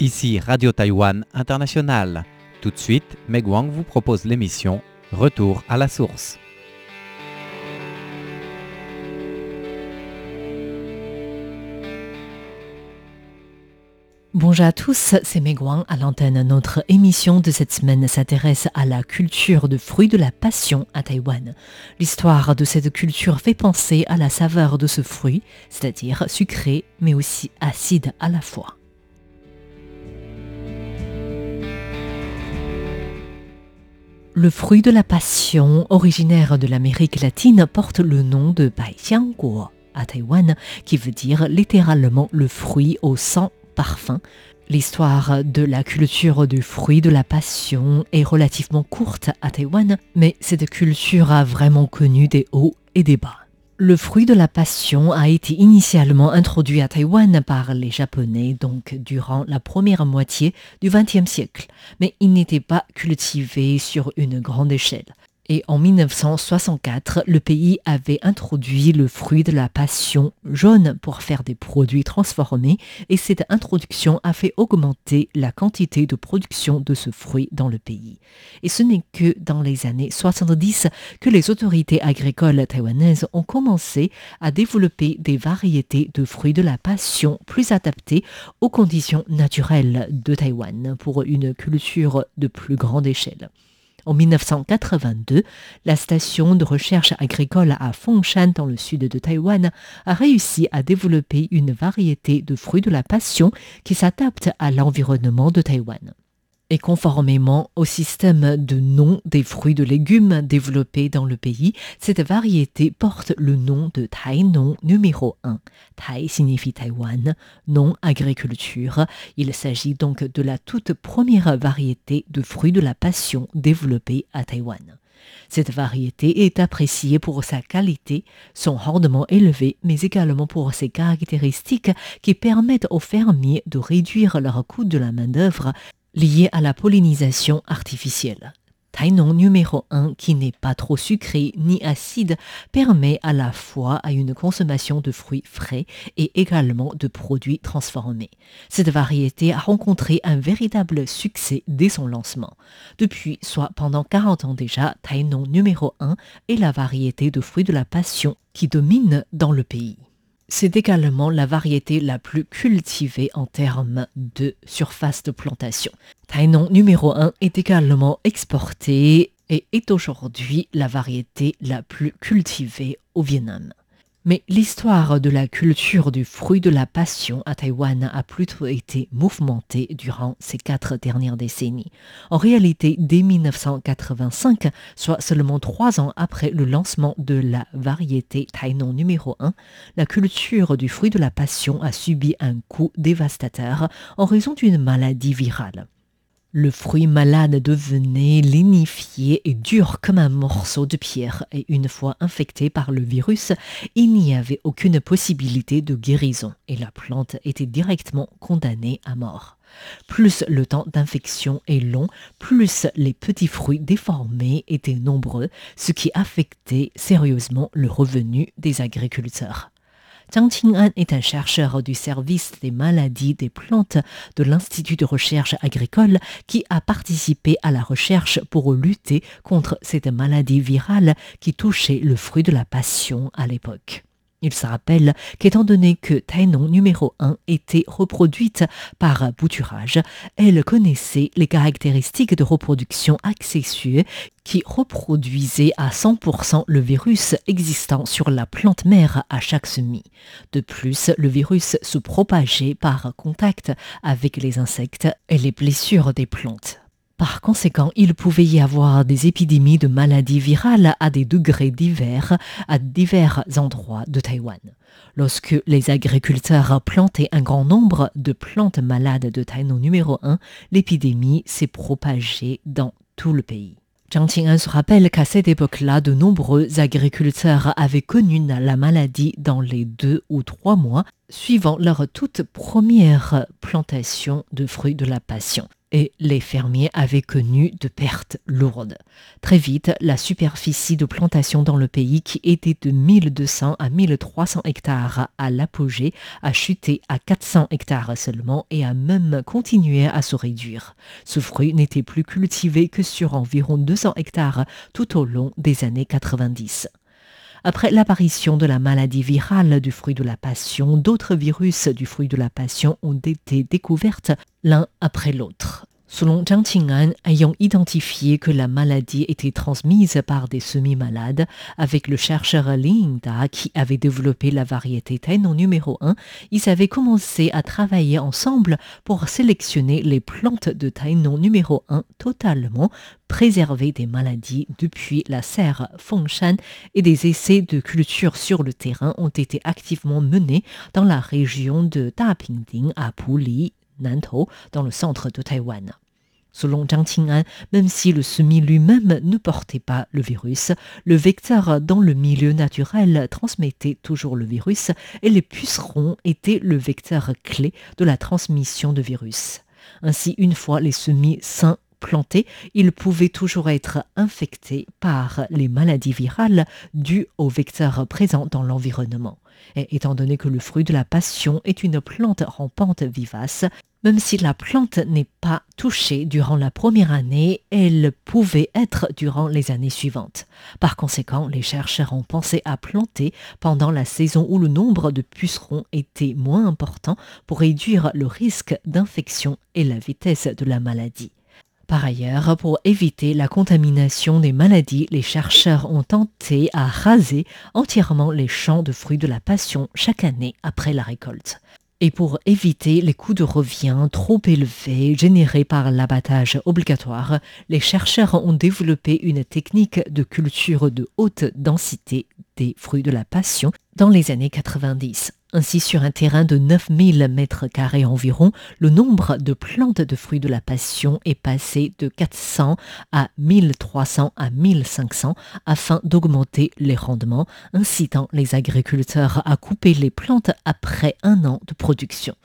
Ici Radio Taïwan International. Tout de suite, Meg Wang vous propose l'émission Retour à la source. Bonjour à tous, c'est Meg Wang à l'antenne. Notre émission de cette semaine s'intéresse à la culture de fruits de la passion à Taïwan. L'histoire de cette culture fait penser à la saveur de ce fruit, c'est-à-dire sucré mais aussi acide à la fois. Le fruit de la passion, originaire de l'Amérique latine, porte le nom de Baijiangguo à Taïwan, qui veut dire littéralement le fruit au sang parfum. L'histoire de la culture du fruit de la passion est relativement courte à Taïwan, mais cette culture a vraiment connu des hauts et des bas. Le fruit de la passion a été initialement introduit à Taïwan par les Japonais, donc durant la première moitié du XXe siècle, mais il n'était pas cultivé sur une grande échelle et en 1964, le pays avait introduit le fruit de la passion jaune pour faire des produits transformés et cette introduction a fait augmenter la quantité de production de ce fruit dans le pays. Et ce n'est que dans les années 70 que les autorités agricoles taïwanaises ont commencé à développer des variétés de fruits de la passion plus adaptées aux conditions naturelles de Taïwan pour une culture de plus grande échelle. En 1982, la station de recherche agricole à Fengshan dans le sud de Taïwan a réussi à développer une variété de fruits de la passion qui s'adapte à l'environnement de Taïwan et conformément au système de nom des fruits de légumes développés dans le pays, cette variété porte le nom de Tai Non numéro 1. Tai signifie Taïwan, non agriculture. Il s'agit donc de la toute première variété de fruits de la passion développée à Taïwan. Cette variété est appréciée pour sa qualité, son rendement élevé, mais également pour ses caractéristiques qui permettent aux fermiers de réduire leur coût de la main-d'œuvre lié à la pollinisation artificielle. Tainon numéro 1, qui n'est pas trop sucré ni acide, permet à la fois à une consommation de fruits frais et également de produits transformés. Cette variété a rencontré un véritable succès dès son lancement. Depuis, soit pendant 40 ans déjà, Tainon numéro 1 est la variété de fruits de la passion qui domine dans le pays. C'est également la variété la plus cultivée en termes de surface de plantation. Tainon numéro 1 est également exporté et est aujourd'hui la variété la plus cultivée au Vietnam. Mais l'histoire de la culture du fruit de la passion à Taïwan a plutôt été mouvementée durant ces quatre dernières décennies. En réalité, dès 1985, soit seulement trois ans après le lancement de la variété Tainon numéro 1, la culture du fruit de la passion a subi un coup dévastateur en raison d'une maladie virale. Le fruit malade devenait lénifié et dur comme un morceau de pierre, et une fois infecté par le virus, il n'y avait aucune possibilité de guérison, et la plante était directement condamnée à mort. Plus le temps d'infection est long, plus les petits fruits déformés étaient nombreux, ce qui affectait sérieusement le revenu des agriculteurs. Zhang Qing'an est un chercheur du service des maladies des plantes de l'Institut de recherche agricole qui a participé à la recherche pour lutter contre cette maladie virale qui touchait le fruit de la passion à l'époque. Il se rappelle qu'étant donné que Tainon numéro 1 était reproduite par bouturage, elle connaissait les caractéristiques de reproduction accessueux qui reproduisaient à 100% le virus existant sur la plante mère à chaque semis. De plus, le virus se propageait par contact avec les insectes et les blessures des plantes. Par conséquent, il pouvait y avoir des épidémies de maladies virales à des degrés divers à divers endroits de Taïwan. Lorsque les agriculteurs plantaient un grand nombre de plantes malades de Tainon numéro 1, l'épidémie s'est propagée dans tout le pays. Zhang Qing'an se rappelle qu'à cette époque-là, de nombreux agriculteurs avaient connu la maladie dans les deux ou trois mois suivant leur toute première plantation de fruits de la passion. Et les fermiers avaient connu de pertes lourdes. Très vite, la superficie de plantation dans le pays, qui était de 1200 à 1300 hectares à l'apogée, a chuté à 400 hectares seulement et a même continué à se réduire. Ce fruit n'était plus cultivé que sur environ 200 hectares tout au long des années 90. Après l'apparition de la maladie virale du fruit de la passion, d'autres virus du fruit de la passion ont été découvertes l'un après l'autre. Selon Zhang Qing'an, ayant identifié que la maladie était transmise par des semi-malades, avec le chercheur Lin Da qui avait développé la variété Tainon numéro 1, ils avaient commencé à travailler ensemble pour sélectionner les plantes de Tainon numéro 1 totalement préservées des maladies depuis la serre Fengshan et des essais de culture sur le terrain ont été activement menés dans la région de Dapingding à Puli Nantou, dans le centre de Taïwan. Selon Zhang Qing'an, même si le semis lui-même ne portait pas le virus, le vecteur dans le milieu naturel transmettait toujours le virus et les pucerons étaient le vecteur clé de la transmission de virus. Ainsi, une fois les semis sains plantés, ils pouvaient toujours être infectés par les maladies virales dues aux vecteurs présents dans l'environnement. Et étant donné que le fruit de la passion est une plante rampante vivace, même si la plante n'est pas touchée durant la première année, elle pouvait être durant les années suivantes. Par conséquent, les chercheurs ont pensé à planter pendant la saison où le nombre de pucerons était moins important pour réduire le risque d'infection et la vitesse de la maladie. Par ailleurs, pour éviter la contamination des maladies, les chercheurs ont tenté à raser entièrement les champs de fruits de la passion chaque année après la récolte. Et pour éviter les coûts de revient trop élevés générés par l'abattage obligatoire, les chercheurs ont développé une technique de culture de haute densité des fruits de la passion dans les années 90. Ainsi, sur un terrain de 9000 mètres carrés environ, le nombre de plantes de fruits de la passion est passé de 400 à 1300 à 1500 afin d'augmenter les rendements, incitant les agriculteurs à couper les plantes après un an de production.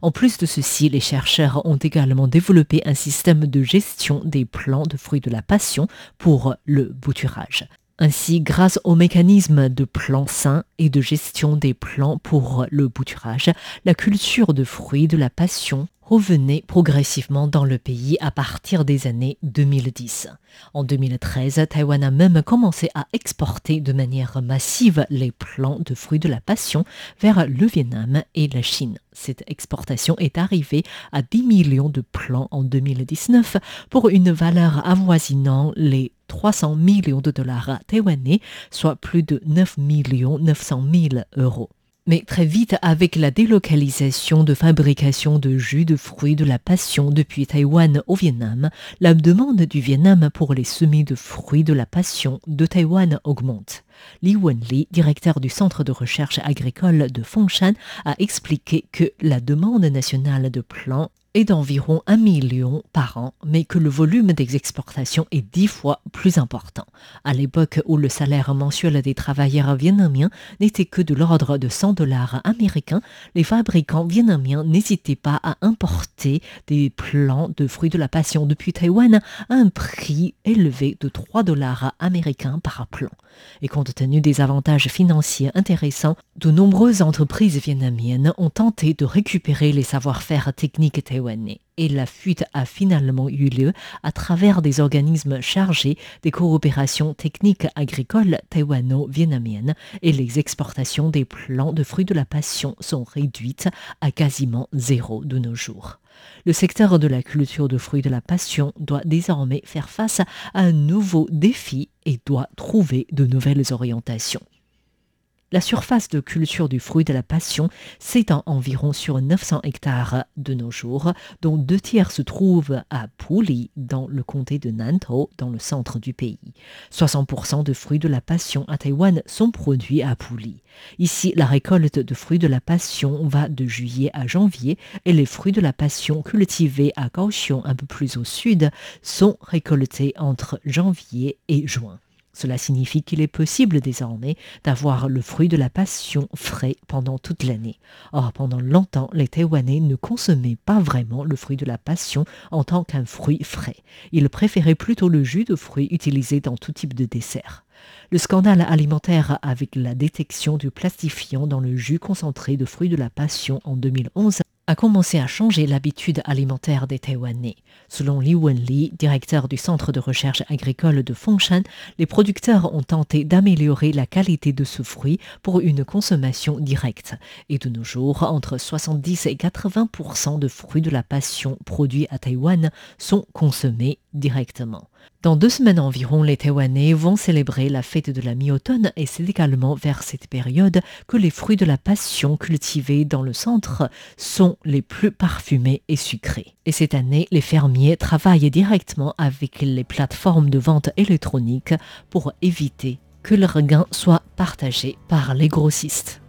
En plus de ceci, les chercheurs ont également développé un système de gestion des plants de fruits de la passion pour le bouturage. Ainsi, grâce au mécanisme de plan sain et de gestion des plants pour le bouturage, la culture de fruits de la passion revenait progressivement dans le pays à partir des années 2010. En 2013, Taïwan a même commencé à exporter de manière massive les plants de fruits de la passion vers le Vietnam et la Chine. Cette exportation est arrivée à 10 millions de plants en 2019 pour une valeur avoisinant les 300 millions de dollars taïwanais, soit plus de 9 900 000 euros. Mais très vite, avec la délocalisation de fabrication de jus de fruits de la passion depuis Taïwan au Vietnam, la demande du Vietnam pour les semis de fruits de la passion de Taïwan augmente. Li Wenli, directeur du Centre de recherche agricole de Fengshan, a expliqué que la demande nationale de plants est d'environ un million par an, mais que le volume des exportations est dix fois plus important. À l'époque où le salaire mensuel des travailleurs vietnamiens n'était que de l'ordre de 100 dollars américains, les fabricants vietnamiens n'hésitaient pas à importer des plants de fruits de la passion depuis Taïwan à un prix élevé de 3 dollars américains par plant. Et compte tenu des avantages financiers intéressants, de nombreuses entreprises vietnamiennes ont tenté de récupérer les savoir-faire techniques taïwanais et la fuite a finalement eu lieu à travers des organismes chargés des coopérations techniques agricoles taïwano-vietnamiennes et les exportations des plants de fruits de la passion sont réduites à quasiment zéro de nos jours. Le secteur de la culture de fruits de la passion doit désormais faire face à un nouveau défi et doit trouver de nouvelles orientations. La surface de culture du fruit de la passion s'étend environ sur 900 hectares de nos jours, dont deux tiers se trouvent à Puli, dans le comté de Nantou, dans le centre du pays. 60% de fruits de la passion à Taïwan sont produits à Puli. Ici, la récolte de fruits de la passion va de juillet à janvier et les fruits de la passion cultivés à Kaohsiung un peu plus au sud sont récoltés entre janvier et juin. Cela signifie qu'il est possible désormais d'avoir le fruit de la passion frais pendant toute l'année. Or, pendant longtemps, les Taïwanais ne consommaient pas vraiment le fruit de la passion en tant qu'un fruit frais. Ils préféraient plutôt le jus de fruits utilisé dans tout type de dessert. Le scandale alimentaire avec la détection du plastifiant dans le jus concentré de fruits de la passion en 2011 a commencé à changer l'habitude alimentaire des Taïwanais. Selon Li Wenli, directeur du Centre de recherche agricole de Fengshan, les producteurs ont tenté d'améliorer la qualité de ce fruit pour une consommation directe. Et de nos jours, entre 70 et 80% de fruits de la passion produits à Taïwan sont consommés directement. Dans deux semaines environ, les Taïwanais vont célébrer la fête de la mi-automne et c'est également vers cette période que les fruits de la passion cultivés dans le centre sont les plus parfumés et sucrés. Et cette année, les fermiers travaillent directement avec les plateformes de vente électronique pour éviter que leurs gains soient partagés par les grossistes.